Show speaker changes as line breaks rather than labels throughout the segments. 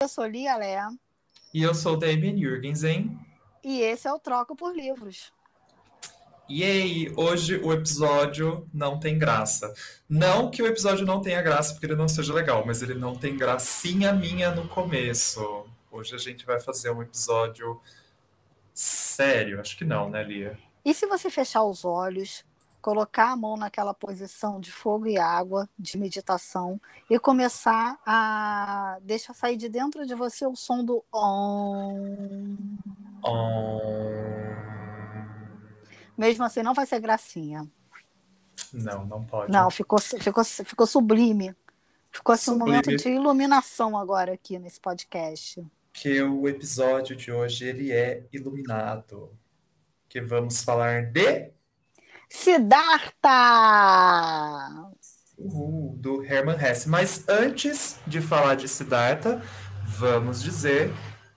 Eu sou Lia Lé.
E eu sou Damien Jürgensen.
E esse é o Troco por Livros.
E aí, hoje o episódio não tem graça. Não que o episódio não tenha graça porque ele não seja legal, mas ele não tem gracinha minha no começo. Hoje a gente vai fazer um episódio sério. Acho que não, né, Lia?
E se você fechar os olhos, colocar a mão naquela posição de fogo e água, de meditação, e começar a deixar sair de dentro de você o som do om.
Om.
Mesmo assim, não vai ser gracinha.
Não, não pode.
Não, ficou, ficou, ficou sublime. Ficou assim um momento de iluminação agora aqui nesse podcast.
Que o episódio de hoje ele é iluminado. Que vamos falar de
Siddhartha!
Uhul, do Hermann Hesse. Mas antes de falar de Siddhartha, vamos dizer,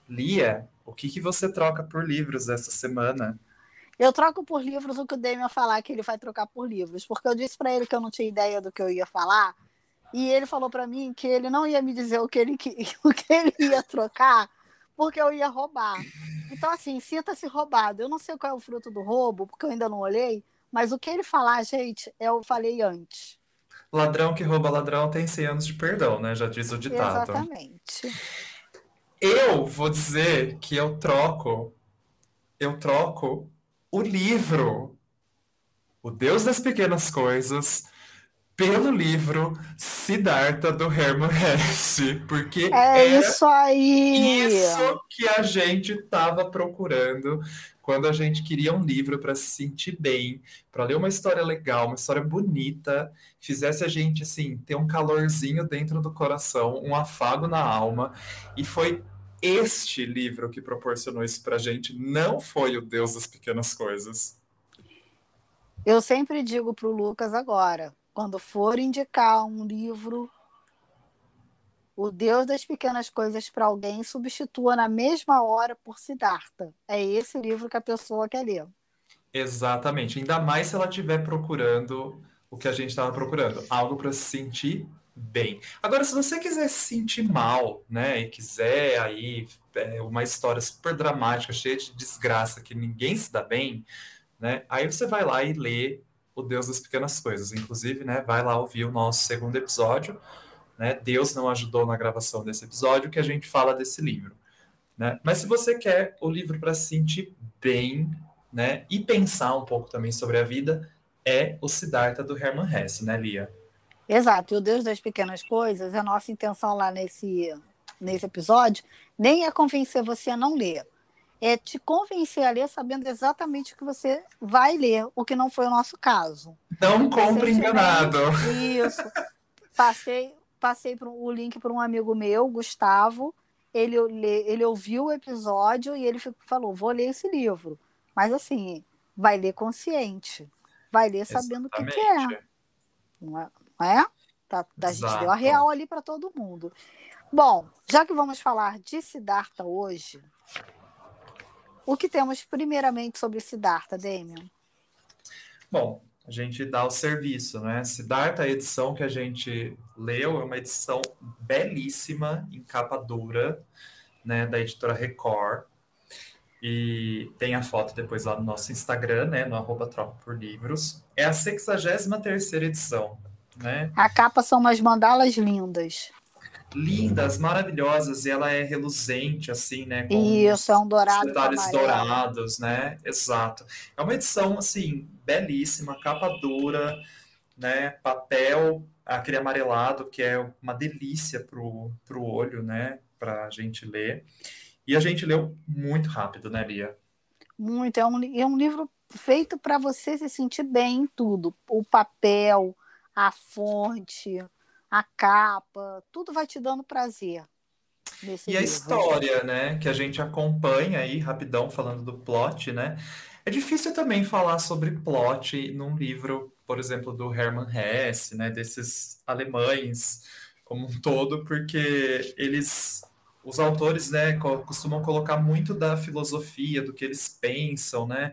Lia, o que, que você troca por livros essa semana?
Eu troco por livros o que o Damian falar que ele vai trocar por livros, porque eu disse para ele que eu não tinha ideia do que eu ia falar, e ele falou para mim que ele não ia me dizer o que ele, o que ele ia trocar, porque eu ia roubar. Então, assim, sinta-se roubado. Eu não sei qual é o fruto do roubo, porque eu ainda não olhei, mas o que ele falar, gente, eu falei antes.
Ladrão que rouba ladrão tem 100 anos de perdão, né? Já diz o ditado.
Exatamente.
Eu vou dizer que eu troco, eu troco o livro, O Deus das Pequenas Coisas, pelo livro Siddhartha do Hermann Hesse, porque
é isso aí.
Isso que a gente estava procurando quando a gente queria um livro para se sentir bem, para ler uma história legal, uma história bonita, fizesse a gente assim ter um calorzinho dentro do coração, um afago na alma, e foi este livro que proporcionou isso para a gente, não foi o Deus das Pequenas Coisas.
Eu sempre digo para o Lucas agora, quando for indicar um livro o Deus das pequenas coisas para alguém substitua na mesma hora por Siddhartha. É esse livro que a pessoa quer ler.
Exatamente. Ainda mais se ela estiver procurando o que a gente estava procurando, algo para se sentir bem. Agora, se você quiser se sentir mal, né, e quiser aí é, uma história super dramática, cheia de desgraça, que ninguém se dá bem, né, aí você vai lá e lê O Deus das Pequenas Coisas. Inclusive, né, vai lá ouvir o nosso segundo episódio, né? Deus não ajudou na gravação desse episódio, que a gente fala desse livro. Né? Mas se você quer o livro para se sentir bem né, e pensar um pouco também sobre a vida, é o Siddhartha do Hermann Hesse, né, Lia?
Exato, e o Deus das Pequenas Coisas, a nossa intenção lá nesse, nesse episódio, nem é convencer você a não ler, é te convencer a ler sabendo exatamente o que você vai ler, o que não foi o nosso caso.
Não compre enganado.
Isso. Passei, passei o link para um amigo meu, Gustavo. Ele, ele ouviu o episódio e ele falou: vou ler esse livro. Mas assim, vai ler consciente. Vai ler sabendo o que, que, é. Não é? Não é? Tá, a gente deu a real ali para todo mundo. Bom, já que vamos falar de Siddhartha hoje, o que temos primeiramente sobre Siddhartha, Damian?
Bom, a gente dá o serviço, né? Siddhartha, a edição que a gente leu, é uma edição belíssima, em capa dura, né, da editora Record. E tem a foto depois lá no nosso Instagram, né, no arroba Troca por Livros. É a 63 edição, né?
A capa são umas mandalas lindas
lindas, maravilhosas, e ela é reluzente, assim, né?
Com Isso, é um dourado.
Detalhes dourados, né? Exato. É uma edição, assim, belíssima, capa dura, né? Papel, aquele amarelado, que é uma delícia pro, pro olho, né? Pra gente ler. E a gente leu muito rápido, né, Lia?
Muito. É um, é um livro feito para você se sentir bem em tudo. O papel, a fonte, a capa, tudo vai te dando prazer.
e
livro.
a história, né, que a gente acompanha aí, rapidão, falando do plot, né? É difícil também falar sobre plot num livro, por exemplo, do Hermann Hesse, né, desses alemães como um todo, porque eles, os autores, né, costumam colocar muito da filosofia, do que eles pensam, né,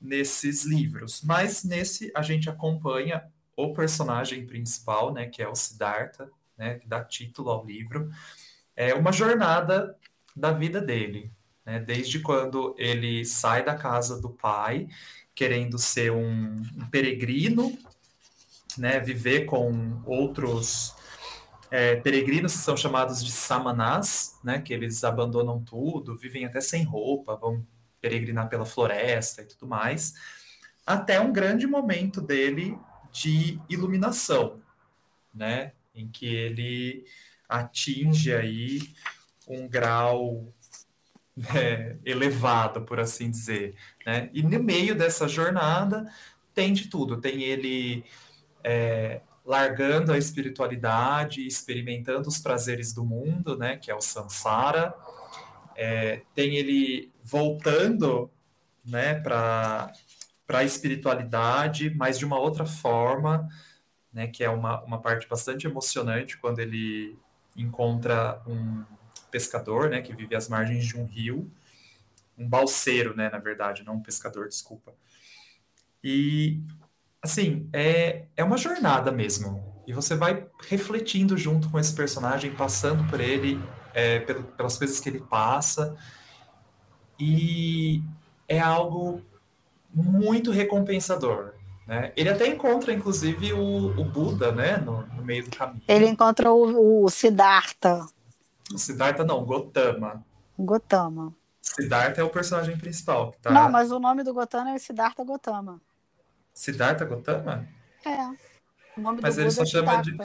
nesses livros. Mas nesse a gente acompanha o personagem principal, né, que é o Siddhartha, né, que dá título ao livro. é uma jornada da vida dele, né? Desde quando ele sai da casa do pai, querendo ser um, um peregrino, né? Viver com outros é, peregrinos que são chamados de samanás, né? Que eles abandonam tudo, vivem até sem roupa, vão peregrinar pela floresta e tudo mais, até um grande momento dele de iluminação, né? Em que ele atinge aí um grau é, elevado, por assim dizer, né? E no meio dessa jornada tem de tudo, tem ele é, largando a espiritualidade, experimentando os prazeres do mundo, né? Que é o samsara. É, tem ele voltando, né? Para a espiritualidade, mas de uma outra forma, né, que é uma, uma parte bastante emocionante quando ele encontra um pescador, né, que vive às margens de um rio, um balseiro, né, na verdade, não um pescador, desculpa. E, assim, é, é uma jornada mesmo. E você vai refletindo junto com esse personagem, passando por ele, é, pelas coisas que ele passa. E é algo muito recompensador. Né? Ele até encontra, inclusive, o, o Buda né? No, no, meio do caminho.
Ele encontra o, o Siddhartha.
Siddhartha não, Gotama.
Gotama.
Siddhartha é o personagem principal.
Tá... Não, mas o nome do Gotama é Siddhartha Gotama.
Siddhartha Gotama?
É. O nome
mas
do
ele
Buda
só
é
chama de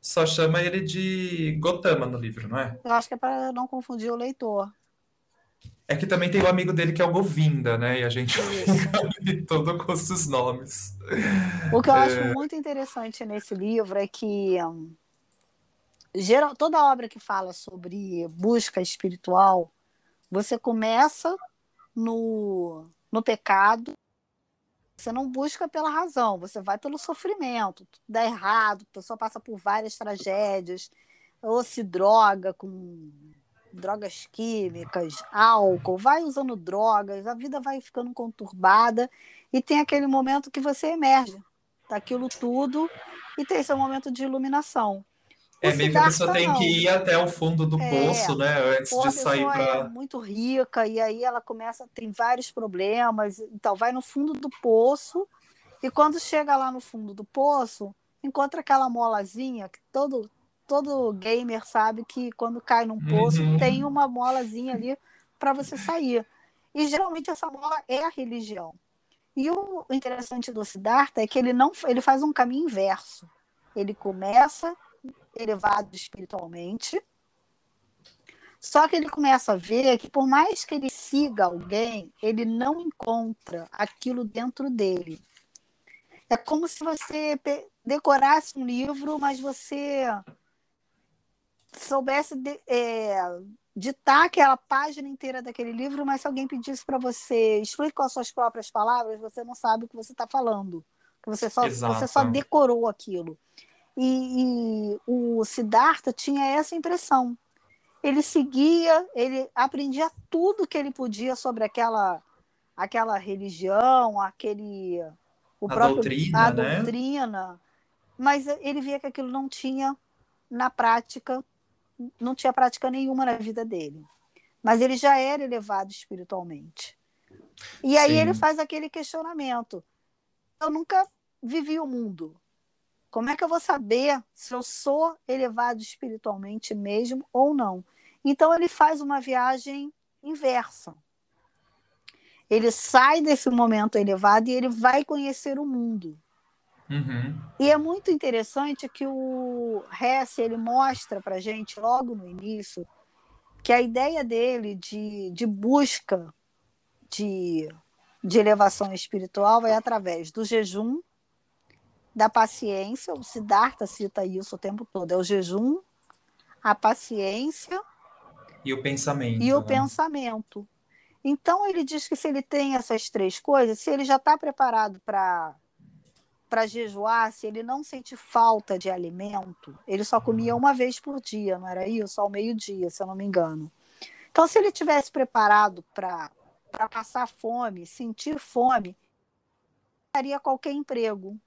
só chama ele de Gotama no livro, não é?
Eu acho que é para não confundir o leitor.
É que também tem o um amigo dele que é o Govinda, né? E a gente fica todo com os nomes.
O que eu é... acho muito interessante nesse livro é que um, geral, toda obra que fala sobre busca espiritual, você começa no, no pecado, você não busca pela razão, você vai pelo sofrimento, tudo dá errado, a pessoa passa por várias tragédias, ou se droga com drogas químicas, álcool, vai usando drogas, a vida vai ficando conturbada e tem aquele momento que você emerge daquilo tudo e tem seu momento de iluminação.
É meio que a pessoa tem que ir até o fundo do é, poço, né? Antes de sair para.
É muito rica, e aí ela começa, tem vários problemas, então vai no fundo do poço, e quando chega lá no fundo do poço, encontra aquela molazinha que todo, todo gamer sabe que quando cai num poço uhum. tem uma molazinha ali para você sair. E geralmente essa mola é a religião. E o interessante do Siddhartha é que ele não ele faz um caminho inverso. Ele começa elevado espiritualmente, só que ele começa a ver que por mais que ele siga alguém, ele não encontra aquilo dentro dele. É como se você decorasse um livro, mas você soubesse de, é, ditar aquela página inteira daquele livro, mas se alguém pedisse para você explicar com as suas próprias palavras, você não sabe o que você está falando. Você só, você só decorou aquilo. E, e o Siddhartha tinha essa impressão. Ele seguia, ele aprendia tudo que ele podia sobre aquela, aquela religião, aquele o
a
próprio
doutrina,
a
né?
doutrina, mas ele via que aquilo não tinha na prática não tinha prática nenhuma na vida dele. Mas ele já era elevado espiritualmente. E aí Sim. ele faz aquele questionamento. Eu nunca vivi o mundo. Como é que eu vou saber se eu sou elevado espiritualmente mesmo ou não? Então ele faz uma viagem inversa. Ele sai desse momento elevado e ele vai conhecer o mundo.
Uhum.
E é muito interessante que o Hess ele mostra para gente logo no início que a ideia dele de, de busca de, de elevação espiritual é através do jejum, da paciência. O Siddhartha cita isso o tempo todo: é o jejum, a paciência
e o pensamento.
E o né? pensamento. Então ele diz que se ele tem essas três coisas, se ele já está preparado para para jejuar, se ele não sente falta de alimento, ele só comia uma vez por dia, não era isso? Ao meio-dia, se eu não me engano. Então, se ele tivesse preparado para passar fome, sentir fome, faria qualquer emprego.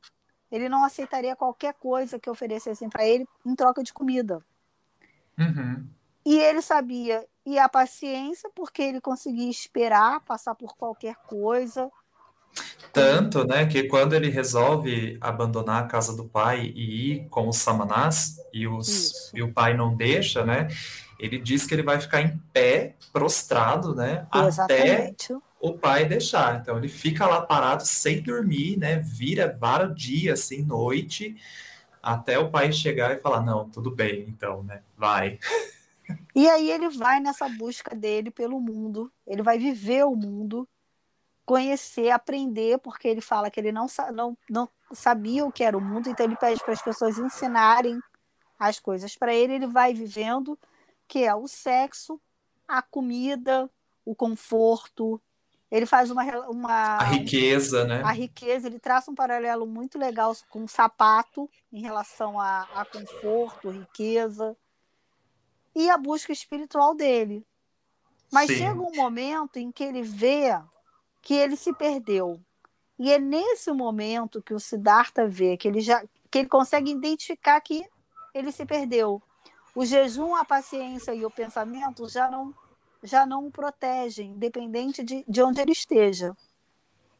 Ele não aceitaria qualquer coisa que oferecessem para ele em troca de comida.
Uhum.
E ele sabia e a paciência, porque ele conseguia esperar, passar por qualquer coisa.
Tanto, né, que quando ele resolve abandonar a casa do pai e ir com os samanás, e, os, e o pai não deixa, né, ele diz que ele vai ficar em pé, prostrado, né, Exatamente. até o pai deixar. Então ele fica lá parado sem dormir, né, vira vários dias, assim, noite, até o pai chegar e falar, não, tudo bem, então, né, vai.
E aí ele vai nessa busca dele pelo mundo, ele vai viver o mundo, conhecer, aprender, porque ele fala que ele não, não, não sabia o que era o mundo, então ele pede para as pessoas ensinarem as coisas para ele, ele vai vivendo, que é o sexo, a comida, o conforto, ele faz uma, uma
a riqueza, né?
A riqueza, ele traça um paralelo muito legal com o sapato em relação a, a conforto, riqueza e a busca espiritual dele. Mas Sim. chega um momento em que ele vê que ele se perdeu. E é nesse momento que o Siddhartha vê que ele já que ele consegue identificar que ele se perdeu. O jejum, a paciência e o pensamento já não já não o protegem, independente de, de onde ele esteja.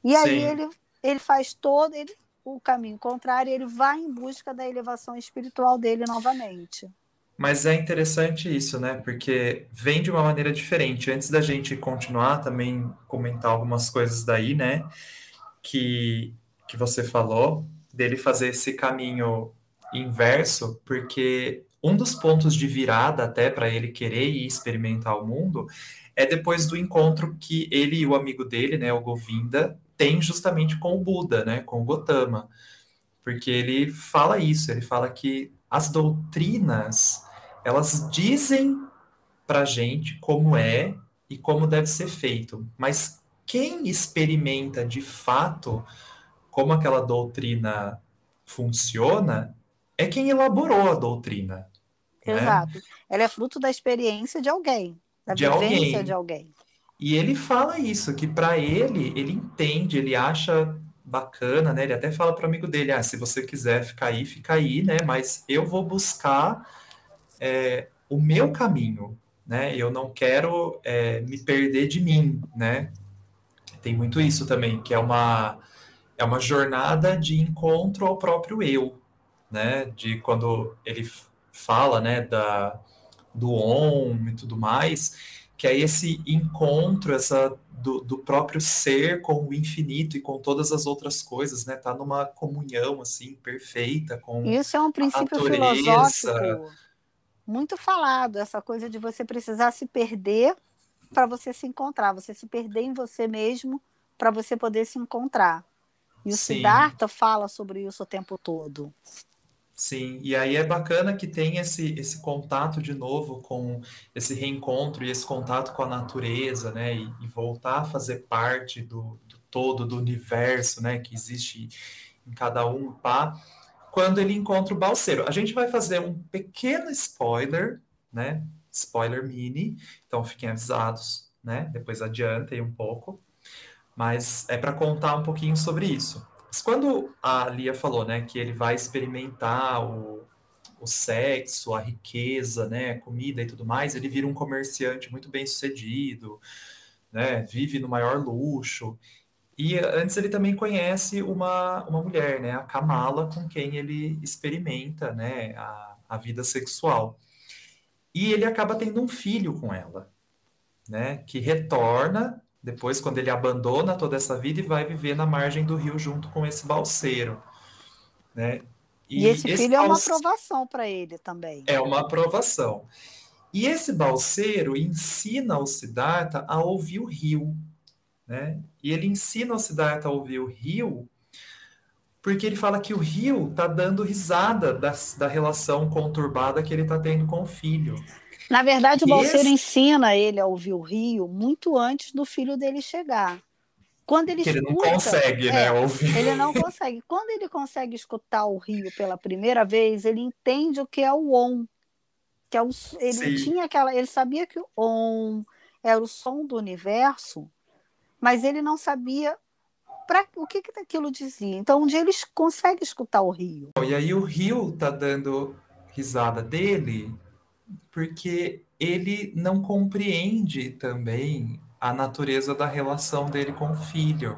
E Sim. aí ele, ele faz todo ele, o caminho contrário, ele vai em busca da elevação espiritual dele novamente.
Mas é interessante isso, né? Porque vem de uma maneira diferente. Antes da gente continuar, também comentar algumas coisas daí, né? Que, que você falou, dele fazer esse caminho inverso, porque um dos pontos de virada até para ele querer ir experimentar o mundo é depois do encontro que ele e o amigo dele, né, o Govinda, tem justamente com o Buda, né, com o Gotama. Porque ele fala isso, ele fala que as doutrinas, elas dizem para gente como é e como deve ser feito, mas quem experimenta de fato como aquela doutrina funciona é quem elaborou a doutrina.
Né? Exato. Né? Ela é fruto da experiência de alguém, da de vivência alguém. de alguém.
E ele fala isso, que para ele, ele entende, ele acha bacana, né? Ele até fala para o amigo dele, ah, se você quiser ficar aí, fica aí, né? Mas eu vou buscar é, o meu caminho, né? Eu não quero é, me perder de mim, né? Tem muito isso também, que é uma é uma jornada de encontro ao próprio eu, né? De quando ele fala, né, da, do on e tudo mais, que é esse encontro, essa do, do, próprio ser com o infinito e com todas as outras coisas, né? Tá numa comunhão assim perfeita com
Isso é um princípio filosófico muito falado, essa coisa de você precisar se perder para você se encontrar, você se perder em você mesmo para você poder se encontrar. E o Sim. Siddhartha fala sobre isso o tempo todo.
Sim, e aí é bacana que tem esse, esse contato de novo com esse reencontro e esse contato com a natureza, né? E, e voltar a fazer parte do, do, todo, do universo, né? Que existe em cada um, pá. Quando ele encontra o balseiro. A gente vai fazer um pequeno spoiler, né? Spoiler mini, então fiquem avisados, né? Depois adiantem um pouco. Mas é para contar um pouquinho sobre isso. Mas quando a Lia falou, né, que ele vai experimentar o, o sexo, a riqueza, né, a comida e tudo mais, ele vira um comerciante muito bem sucedido, né, vive no maior luxo. E antes ele também conhece uma, uma mulher, né, a Kamala, com quem ele experimenta, né, a, a vida sexual. E ele acaba tendo um filho com ela, né, que retorna depois, quando ele abandona toda essa vida e vai viver na margem do rio junto com esse balseiro. Né?
E, e esse, esse filho é uma aprovação para ele também.
É uma aprovação. E esse balseiro ensina o Siddhartha a ouvir o rio. Né? E ele ensina o Siddhartha a ouvir o rio porque ele fala que o rio está dando risada da, da relação conturbada que ele está tendo com o filho.
Na verdade, o Balseiro esse... ensina ele a ouvir o rio muito antes do filho dele chegar. Quando ele, escuta,
ele não consegue, né, é, né, ouvir.
Ele não consegue. Quando ele consegue escutar o rio pela primeira vez, ele entende o que é o on, que é o, ele Sim. tinha aquela, ele sabia que o on era o som do universo, mas ele não sabia para o que, que aquilo dizia. Então, um dia ele consegue escutar o rio.
E aí o rio tá dando risada dele porque ele não compreende também a natureza da relação dele com o filho.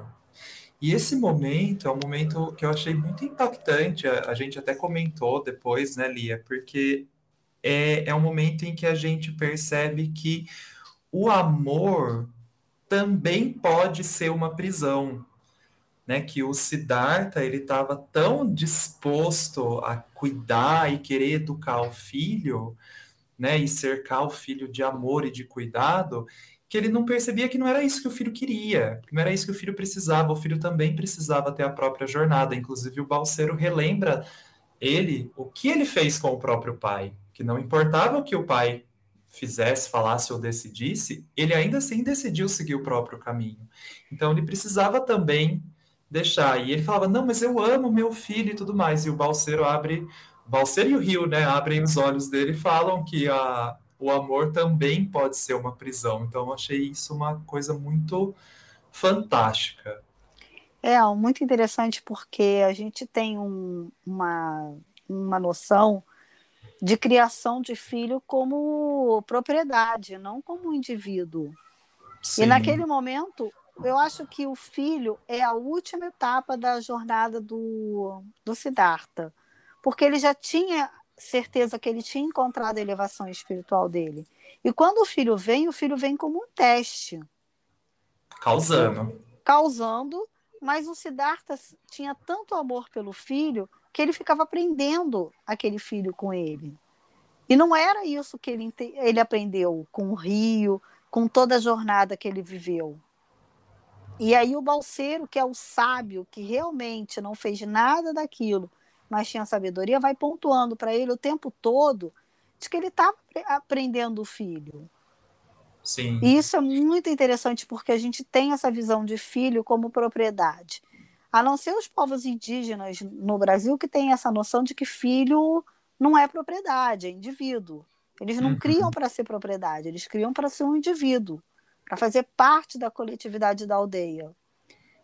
E esse momento é um momento que eu achei muito impactante, a, gente até comentou depois, né, Lia, porque é, é um momento em que a gente percebe que o amor também pode ser uma prisão, né, que o Siddhartha ele estava tão disposto a cuidar e querer educar o filho, né, e cercar o filho de amor e de cuidado, que ele não percebia que não era isso que o filho queria, que não era isso que o filho precisava. O filho também precisava ter a própria jornada. Inclusive o Balseiro relembra ele o que ele fez com o próprio pai, que não importava o que o pai fizesse, falasse ou decidisse, ele ainda assim decidiu seguir o próprio caminho. Então ele precisava também deixar. E ele falava: "Não, mas eu amo meu filho e tudo mais". E o Balseiro abre, o Balseiro e o Rio, né, abrem os olhos dele e falam que a o amor também pode ser uma prisão. Então eu achei isso uma coisa muito fantástica.
É, muito interessante porque a gente tem um, uma, uma noção de criação de filho como propriedade, não como indivíduo. Sim. E naquele momento, eu acho que o filho é a última etapa da jornada do, do Siddhartha, porque ele já tinha certeza que ele tinha encontrado a elevação espiritual dele. E quando o filho vem, o filho vem como um teste.
Causando.
Causando, mas o Siddhartha tinha tanto amor pelo filho que ele ficava aprendendo aquele filho com ele. E não era isso que ele, ele aprendeu com o rio, com toda a jornada que ele viveu. E aí o balseiro, que é o sábio, que realmente não fez nada daquilo, mas tinha sabedoria, vai pontuando para ele o tempo todo de que ele estava aprendendo o filho.
Sim.
E isso é muito interessante porque a gente tem essa visão de filho como propriedade. A não ser os povos indígenas no Brasil que têm essa noção de que filho não é propriedade, é indivíduo. Eles não uhum. criam para ser propriedade, eles criam para ser um indivíduo, para fazer parte da coletividade da aldeia.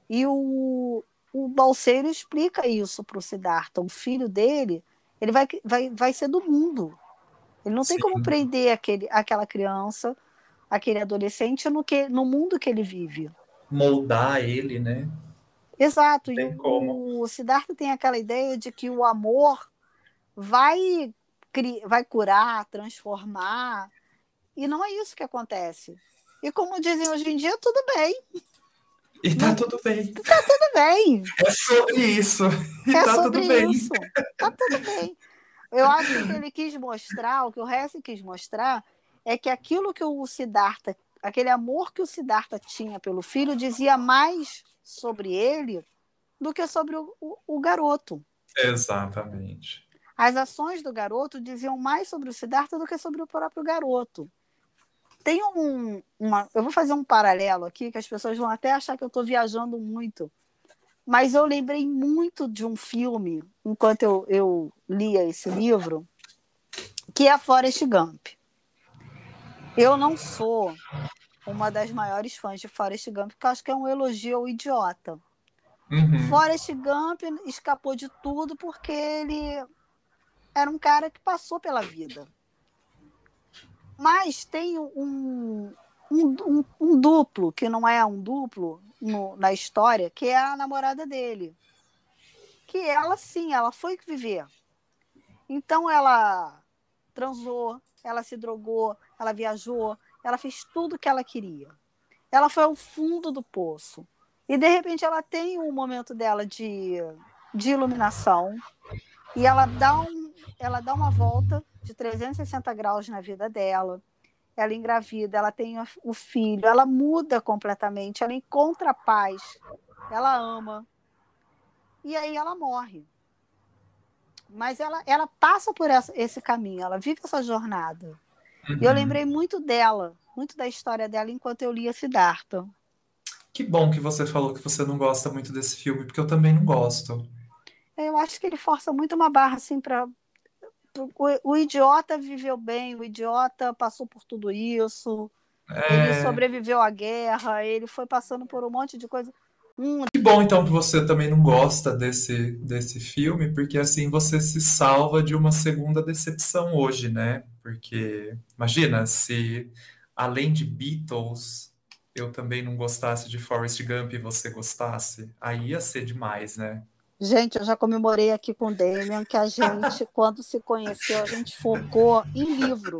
E o, o Balseiro explica isso para o Siddhartha. O filho dele, ele vai, vai, vai ser do mundo. Ele não Sim. tem como prender aquele, aquela criança, aquele adolescente no, que, no mundo que ele vive.
Moldar ele, né?
Exato. Tem e como. o Siddhartha tem aquela ideia de que o amor vai, vai curar, transformar. E não é isso que acontece. E como dizem hoje em dia, tudo bem.
E tá tudo bem.
Tá tudo bem.
É sobre isso.
E é tá sobre tudo isso. bem. Tá tudo bem. Eu acho que ele quis mostrar, o que o Hesse quis mostrar, é que aquilo que o Siddhartha, aquele amor que o Siddhartha tinha pelo filho, dizia mais sobre ele do que sobre o, o, o garoto.
Exatamente.
As ações do garoto diziam mais sobre o Siddhartha do que sobre o próprio garoto. Tem um. Uma, eu vou fazer um paralelo aqui, que as pessoas vão até achar que eu estou viajando muito. Mas eu lembrei muito de um filme, enquanto eu, eu lia esse livro, que é Forrest Gump. Eu não sou uma das maiores fãs de Forrest Gump, porque acho que é um elogio ao idiota.
Uhum.
Forrest Gump escapou de tudo porque ele era um cara que passou pela vida. Mas tem um, um, um, um duplo, que não é um duplo no, na história, que é a namorada dele. Que ela, sim, ela foi viver. Então ela transou, ela se drogou, ela viajou, ela fez tudo que ela queria. Ela foi ao fundo do poço. E de repente ela tem um momento dela de, de iluminação e ela dá, um, ela dá uma volta de 360 graus na vida dela. Ela engravida, ela tem o filho, ela muda completamente, ela encontra paz, ela ama. E aí ela morre. Mas ela, ela passa por essa, esse caminho, ela vive essa jornada. Uhum. E eu uhum. lembrei muito dela, muito da história dela enquanto eu lia Siddhartha.
Que bom que você falou que você não gosta muito desse filme, porque eu também não gosto.
Eu acho que ele força muito uma barra assim para o, o, idiota viveu bem, o idiota passou por tudo isso, é... ele sobreviveu à guerra, ele foi passando por um monte de coisa. Hum,
Que bom, então, que você também não gosta desse, desse filme, porque assim você se salva de uma segunda decepção hoje, né? Porque imagina se, além de Beatles, eu também não gostasse de Forrest Gump e você gostasse, aí ia ser demais, né?
Gente, eu já comemorei aqui com o Damian que a gente, quando se conheceu, a gente focou em livro.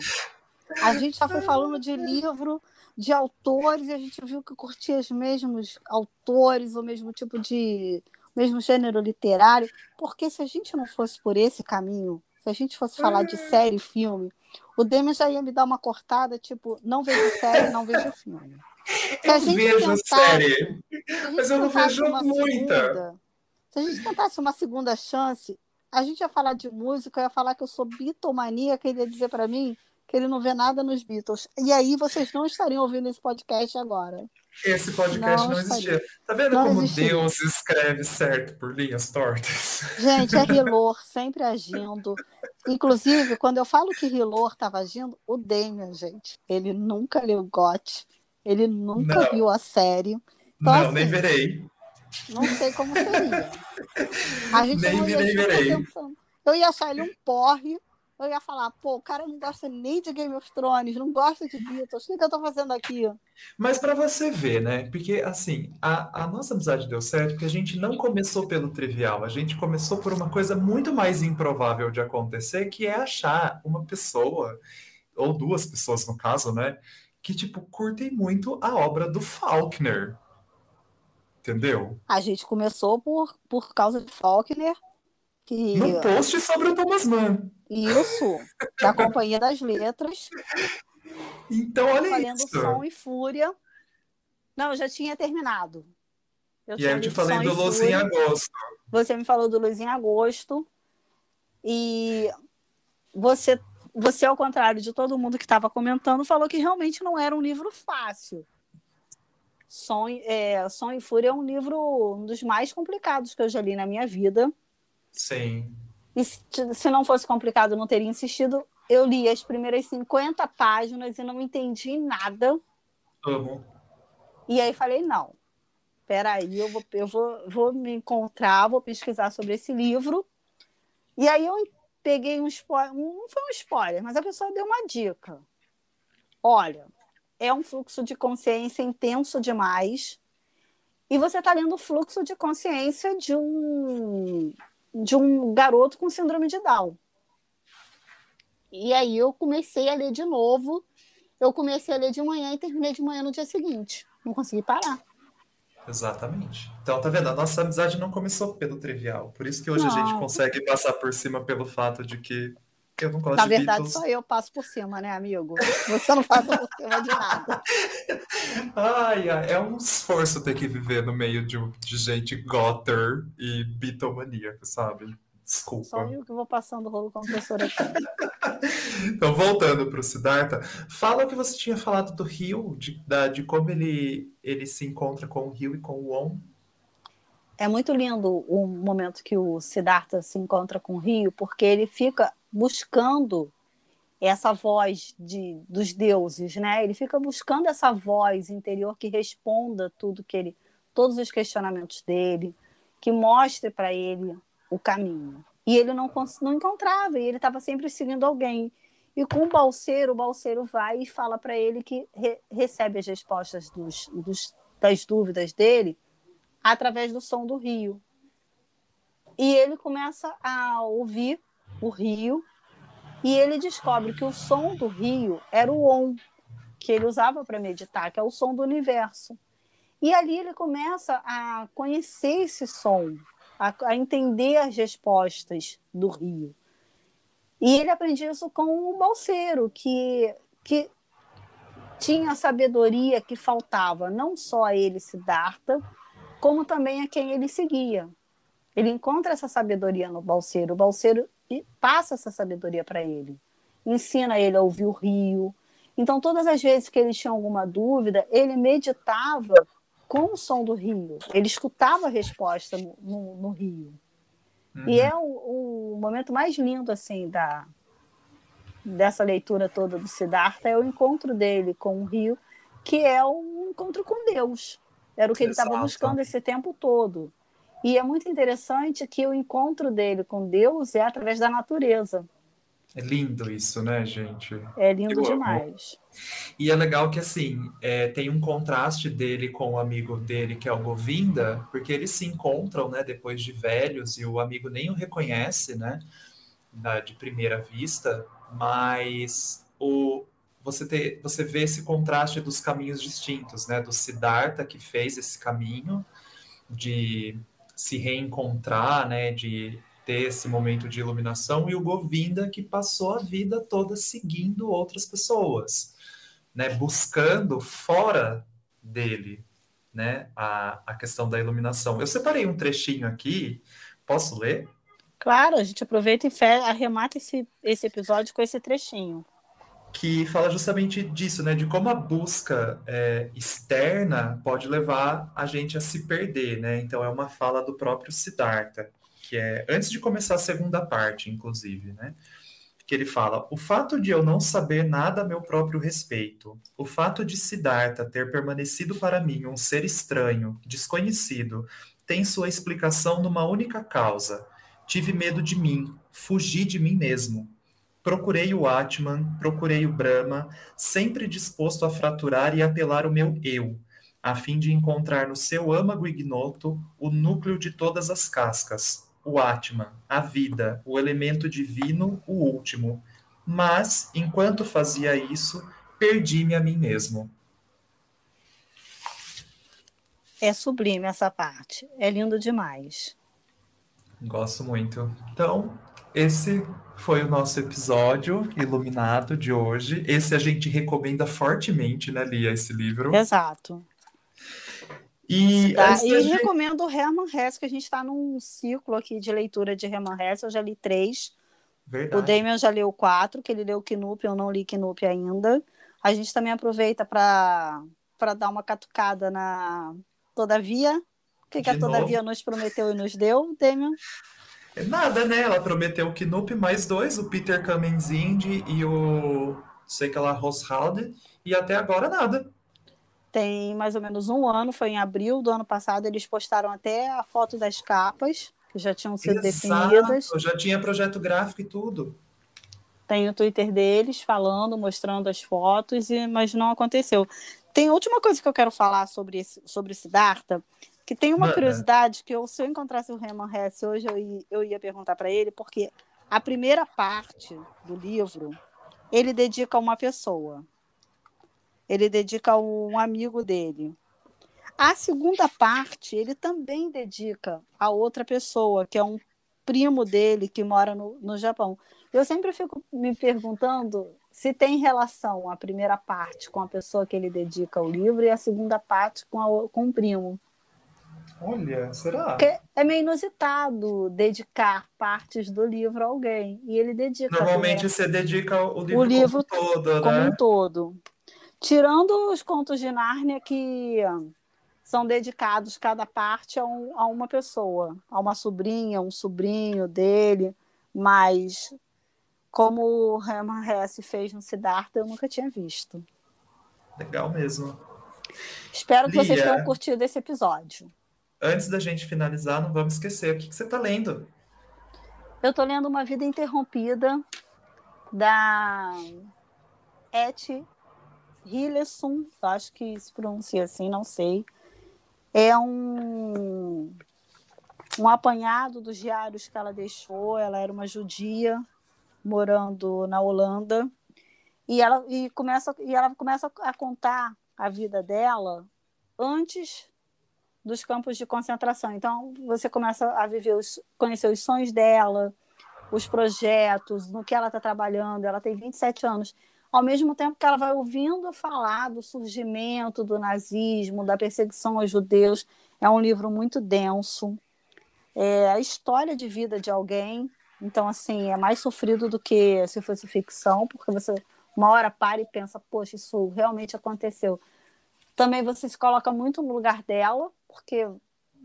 A gente já foi falando de livro, de autores, e a gente viu que curtia os mesmos autores, o mesmo tipo de. mesmo gênero literário. Porque se a gente não fosse por esse caminho, se a gente fosse falar de série e filme, o Demian já ia me dar uma cortada, tipo, não vejo série, não vejo filme. Se a
Eu
gente
vejo
tentasse-
série, mas eu não vejo muita.
segunda- se a gente tentasse uma segunda chance, a gente ia falar de música, ia falar que eu sou bitomaníaca, ele ia dizer para mim que ele não vê nada nos Beatles. E aí vocês não estariam ouvindo esse podcast agora.
Esse podcast
Não
não, existia. Tá vendo
Não
como
existia.
Deus escreve certo por linhas tortas?
Gente, é Hilor, sempre agindo. Inclusive, quando eu falo que Hilor estava agindo, o Damian, gente, ele nunca leu GOT, ele nunca
Não.
viu a série. Então,
não,
assim,
nem verei.
Não sei como seria. A gente
Nem
não
vi,
ia
nem
ficar
verei.
pensando. Eu ia achar ele um porre. Eu ia falar, pô, o cara não gosta nem de Game of Thrones, não gosta de Beatles. O que, que eu tô fazendo aqui?
Mas para você ver, né? Porque assim, a, a nossa amizade deu certo porque a gente não começou pelo trivial, a gente começou por uma coisa muito mais improvável de acontecer, que é achar uma pessoa, ou duas pessoas no caso, né? Que, tipo, curtem muito a obra do Faulkner. Entendeu?
A gente começou por, por causa de Faulkner, que
No post sobre o Thomas Mann.
isso, da Companhia das Letras,
Então, olha
valendo
isso.
Som e Fúria. Não, eu já tinha terminado. Eu
E
tinha
aí eu te falei do Luz em agosto.
Você me falou do Luz em Agosto. E você, você, ao contrário de todo mundo que estava comentando, falou que realmente não era um livro fácil. Som, é, Som e Fúria é um livro um dos mais complicados que eu já li na minha vida.
Sim.
E se, se não fosse complicado, eu não teria insistido. Eu li as primeiras 50 páginas e não entendi nada.
Amo.
E aí falei, não, peraí, eu vou, eu vou, vou me encontrar, vou pesquisar sobre esse livro. E aí eu peguei um spoiler, não foi um spoiler, mas a pessoa deu uma dica. Olha, é um fluxo de consciência intenso demais. E você está lendo o fluxo de consciência de um, de um garoto com síndrome de Down. E aí eu comecei a ler de novo. Eu comecei a ler de manhã e terminei de manhã no dia seguinte. Não consegui parar.
Exatamente. Então, tá vendo? A nossa amizade não começou pelo trivial. Por isso que hoje a gente
Não.
consegue passar por cima pelo fato de que eu não gosto
Na
de
verdade,
Beatles.
só eu passo por cima, né, amigo? Você não passa por cima de nada.
Ai, ai, é um esforço ter que viver no meio de, de gente gotter e bitomaníaca, sabe? Desculpa.
Só eu que vou passando rolo com a professora aqui.
Então, voltando para o Siddhartha, fala o que você tinha falado do Rio, de, da- de como ele, ele se encontra com o Rio e com o On.
É muito lindo o momento que o Siddhartha se encontra com o Rio, porque ele fica buscando essa voz de, dos deuses, né? Ele fica buscando essa voz interior que responda tudo que ele, todos os questionamentos dele, que mostre para ele o caminho. E ele não, não encontrava, e ele estava sempre seguindo alguém. E com o balseiro, o balseiro vai e fala para ele que re- recebe as respostas dos, dos, das dúvidas dele através do som do rio. E ele começa a ouvir o rio e ele descobre que o som do rio era o on, que ele usava para meditar, que é o som do universo. E ali ele começa a conhecer esse som, a, a entender as respostas do rio. E ele aprende isso com o balseiro, que, que tinha a sabedoria que faltava, não só a ele, Siddhartha, como também a quem ele seguia. Ele encontra essa sabedoria no balseiro, o balseiro passa essa sabedoria para ele, ensina ele a ouvir o rio. Então, todas as vezes que ele tinha alguma dúvida, ele meditava com o som do rio, ele escutava a resposta no, no, no rio.
Uhum.
E é o, o, momento mais lindo assim da dessa leitura toda do Siddhartha é o encontro dele com o rio, que é um encontro com Deus. Era o que ele estava buscando esse tempo todo. E é muito interessante que o encontro dele com Deus é através da natureza.
É lindo isso, né, gente?
É lindo Eu demais.
Amo. E é legal que, assim, é, tem um contraste dele com o amigo dele, que é o Govinda, porque eles se encontram, né, depois de velhos, e o amigo nem o reconhece, né, da, de primeira vista, mas o, você, ter, você vê esse contraste dos caminhos distintos, né, do Siddhartha, que fez esse caminho de se reencontrar, né, de ter esse momento de iluminação, e o Govinda, que passou a vida toda seguindo outras pessoas, né, buscando fora dele né, a, a questão da iluminação. Eu separei um trechinho aqui, posso ler?
Claro, a gente aproveita e arremata esse, esse episódio com esse trechinho
que fala justamente disso, né? De como a busca é, externa pode levar a gente a se perder, né? Então é uma fala do próprio Siddhartha que é antes de começar a segunda parte, inclusive, né? Que ele fala: o fato de eu não saber nada a meu próprio respeito, o fato de Siddhartha ter permanecido para mim um ser estranho, desconhecido, tem sua explicação numa única causa. Tive medo de mim, fugi de mim mesmo. Procurei o Atman, procurei o Brahma, sempre disposto a fraturar e apelar o meu eu, a fim de encontrar no seu âmago ignoto o núcleo de todas as cascas, o Atman, a vida, o elemento divino, o último. Mas, enquanto fazia isso, perdi-me a mim mesmo.
É sublime essa parte. É lindo demais.
Gosto muito. Então, esse foi o nosso episódio iluminado de hoje. Esse a gente recomenda fortemente, né, Lia, esse livro.
Exato. E, tá? e gente... recomendo o Herman Hesse, que a gente está num ciclo aqui de leitura de Herman Hesse. Eu já li três. Verdade. O Damian já leu quatro, que ele leu Knup, eu não li Knup ainda. A gente também aproveita para dar uma catucada na Todavia. O que, que a Todavia novo? nos prometeu e nos deu, Damian?
É nada, né? Ela prometeu o Knup mais dois, o Peter Cummings Indy e o sei que ela Roshalde, e até agora nada
tem mais ou menos um ano, foi em abril do ano passado, eles postaram até a foto das capas, que já tinham sido Exato, definidas.
Já tinha projeto gráfico e tudo.
Tem o Twitter deles falando, mostrando as fotos, e, mas não aconteceu. Tem última coisa que eu quero falar sobre esse, sobre esse Darta, que tem uma curiosidade que eu, se eu encontrasse o Herman Hesse hoje, eu ia, eu ia perguntar para ele, porque a primeira parte do livro ele dedica a uma pessoa ele dedica a um amigo dele. A segunda parte, ele também dedica a outra pessoa, que é um primo dele que mora no, no Japão. Eu sempre fico me perguntando se tem relação a primeira parte com a pessoa que ele dedica o livro e a segunda parte com, a, com o primo.
Olha, será?
Porque é meio inusitado dedicar partes do livro a alguém. E ele dedica.
Normalmente você dedica o livro, o livro como um todo,
como né? um todo. Tirando os contos de Nárnia que são dedicados cada parte a, um, a uma pessoa, a uma sobrinha, um sobrinho dele, mas como o Herman Hesse fez no Siddhartha, eu nunca tinha visto.
Legal mesmo.
Espero que Lia, vocês tenham curtido esse episódio.
Antes da gente finalizar, não vamos esquecer, o que, que você está lendo?
Eu estou lendo Uma Vida Interrompida, da Et Hillesum, acho que se pronuncia assim, não sei. É um, um apanhado dos diários que ela deixou. Ela era uma judia morando na Holanda. E ela, e começa, e ela começa a contar a vida dela antes dos campos de concentração. Então, você começa a viver os, conhecer os sonhos dela, os projetos, no que ela está trabalhando. Ela tem 27 anos ao mesmo tempo que ela vai ouvindo falar do surgimento do nazismo, da perseguição aos judeus. É um livro muito denso. É a história de vida de alguém. Então, assim, é mais sofrido do que se fosse ficção, porque você uma hora para e pensa, poxa, isso realmente aconteceu. Também você se coloca muito no lugar dela, porque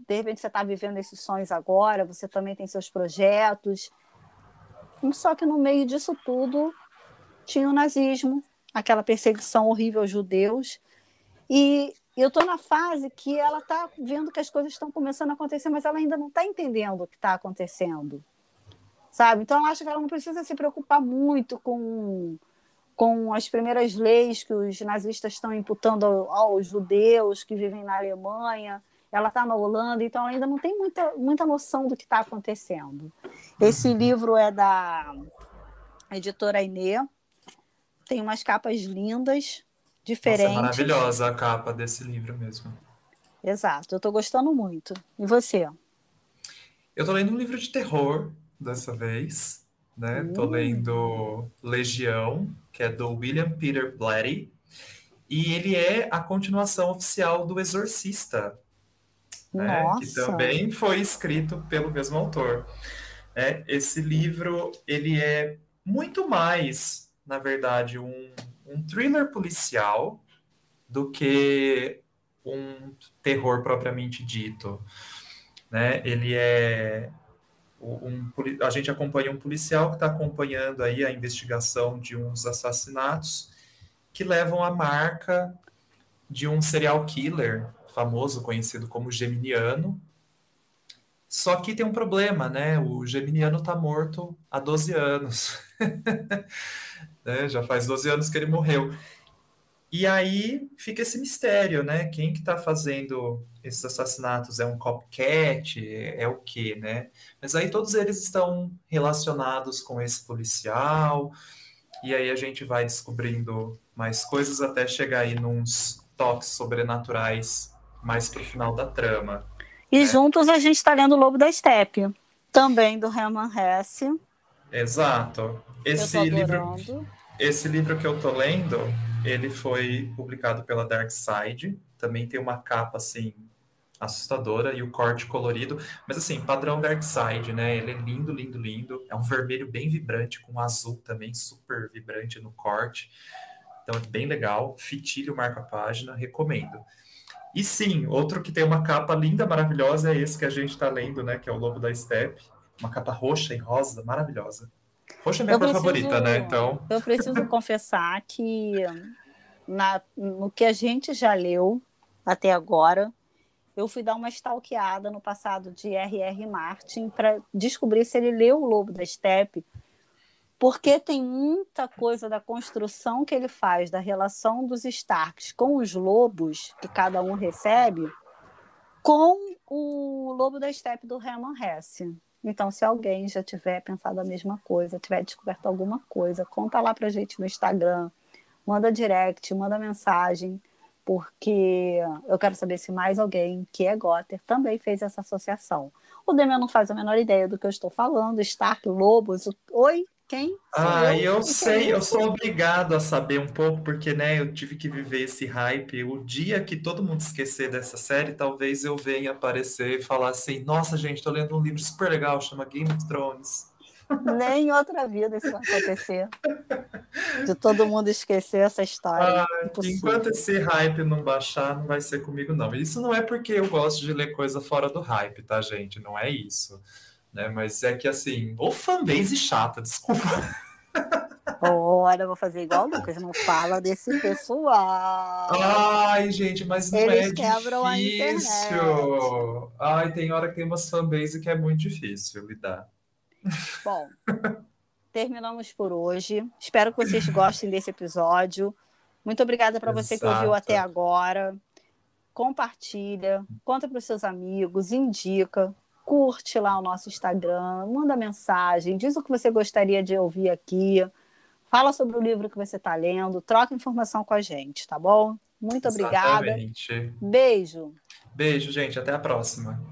de repente você está vivendo esses sonhos agora, você também tem seus projetos. Só que no meio disso tudo, tinha o nazismo, aquela perseguição horrível aos judeus. E eu estou na fase que ela está vendo que as coisas estão começando a acontecer, mas ela ainda não está entendendo o que está acontecendo. Sabe? Então, eu acho que ela não precisa se preocupar muito com, com as primeiras leis que os nazistas estão imputando aos judeus que vivem na Alemanha. Ela está na Holanda, então ela ainda não tem muita, muita noção do que está acontecendo. Esse livro é da editora Inê, tem umas capas lindas, diferentes. Nossa, é
maravilhosa a capa desse livro mesmo.
Exato, eu estou gostando muito. E você?
Eu estou lendo um livro de terror dessa vez, né? Estou uh. lendo Legião, que é do William Peter Blatty, e ele é a continuação oficial do Exorcista, né? que também foi escrito pelo mesmo autor. É, esse livro ele é muito mais, na verdade, um um thriller policial do que um terror propriamente dito. Né? Ele é um, a gente acompanha um policial que está acompanhando aí a investigação de uns assassinatos que levam a marca de um serial killer famoso, conhecido como Geminiano. Só que tem um problema, né? O Geminiano está morto há 12 anos. né? Já faz 12 anos que ele morreu. E aí fica esse mistério, né? Quem que está fazendo esses assassinatos? É um copycat? É, é o quê, né? Mas aí todos eles estão relacionados com esse policial, e aí a gente vai descobrindo mais coisas até chegar aí nos toques sobrenaturais mais pro final da trama.
E né? juntos a gente está lendo o Lobo da Steppe, também do Herman Hesse.
Exato. Esse livro, esse livro que eu tô lendo, ele foi publicado pela Dark Side. Também tem uma capa assim assustadora e o corte colorido, mas assim, padrão Dark Side, né? Ele é lindo, lindo, lindo. É um vermelho bem vibrante com um azul também super vibrante no corte. Então é bem legal. Fitilho marca a página, recomendo. E sim, outro que tem uma capa linda, maravilhosa é esse que a gente está lendo, né? Que é o Lobo da Steppe. Uma capa roxa e rosa, maravilhosa. Roxa é minha cor favorita, né? Então.
Eu preciso confessar que na, no que a gente já leu até agora, eu fui dar uma stalkeada no passado de R.R. Martin para descobrir se ele leu O Lobo da Steppe, porque tem muita coisa da construção que ele faz da relação dos Starks com os lobos que cada um recebe com o Lobo da Steppe do Herman Hesse. Então, se alguém já tiver pensado a mesma coisa, tiver descoberto alguma coisa, conta lá pra gente no Instagram, manda direct, manda mensagem, porque eu quero saber se mais alguém que é Gotter também fez essa associação. O Demian não faz a menor ideia do que eu estou falando. Stark, Lobos, oi, quem?
Ah, eu, eu sei, eu sou obrigado a saber um pouco, porque né, eu tive que viver esse hype. O dia que todo mundo esquecer dessa série, talvez eu venha aparecer e falar assim: nossa, gente, tô lendo um livro super legal, chama Game of Thrones.
Nem em outra vida isso vai acontecer. De todo mundo esquecer essa história. Ah,
enquanto esse hype não baixar, não vai ser comigo, não. Isso não é porque eu gosto de ler coisa fora do hype, tá, gente? Não é isso né? Mas é que assim, ou fanbase chata, desculpa.
Olha, eu vou fazer igual o Lucas, não fala desse pessoal.
Ai, gente, mas não Eles é quebram difícil. Ai, tem hora que tem umas fanbase que é muito difícil lidar.
Bom, terminamos por hoje. Espero que vocês gostem desse episódio. Muito obrigada para você que ouviu até agora. Compartilha, conta para os seus amigos, indica curte lá o nosso Instagram, manda mensagem, diz o que você gostaria de ouvir aqui, fala sobre o livro que você está lendo, troca informação com a gente, tá bom? Muito obrigada. Exatamente. Beijo.
Beijo, gente. Até a próxima.